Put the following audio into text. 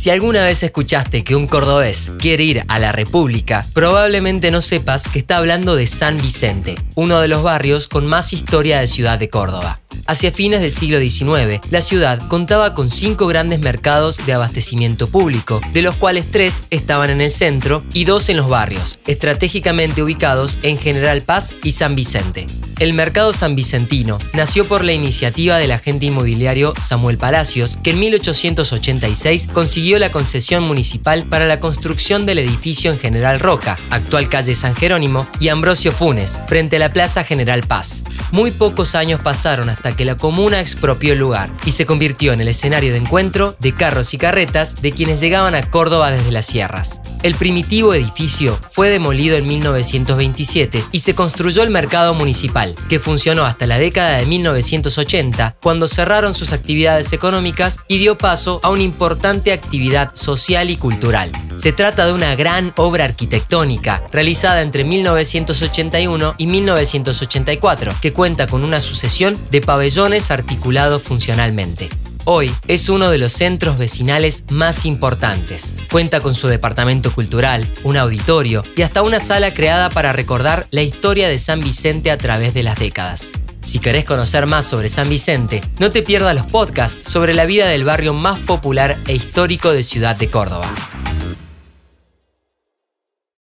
Si alguna vez escuchaste que un cordobés quiere ir a la República, probablemente no sepas que está hablando de San Vicente, uno de los barrios con más historia de Ciudad de Córdoba. Hacia fines del siglo XIX, la ciudad contaba con cinco grandes mercados de abastecimiento público, de los cuales tres estaban en el centro y dos en los barrios, estratégicamente ubicados en General Paz y San Vicente. El mercado san vicentino nació por la iniciativa del agente inmobiliario Samuel Palacios, que en 1886 consiguió la concesión municipal para la construcción del edificio en General Roca, actual calle San Jerónimo, y Ambrosio Funes, frente a la Plaza General Paz. Muy pocos años pasaron hasta que la comuna expropió el lugar y se convirtió en el escenario de encuentro de carros y carretas de quienes llegaban a Córdoba desde las sierras. El primitivo edificio fue demolido en 1927 y se construyó el mercado municipal que funcionó hasta la década de 1980, cuando cerraron sus actividades económicas y dio paso a una importante actividad social y cultural. Se trata de una gran obra arquitectónica realizada entre 1981 y 1984, que cuenta con una sucesión de pabellones articulados funcionalmente. Hoy es uno de los centros vecinales más importantes. Cuenta con su departamento cultural, un auditorio y hasta una sala creada para recordar la historia de San Vicente a través de las décadas. Si querés conocer más sobre San Vicente, no te pierdas los podcasts sobre la vida del barrio más popular e histórico de Ciudad de Córdoba.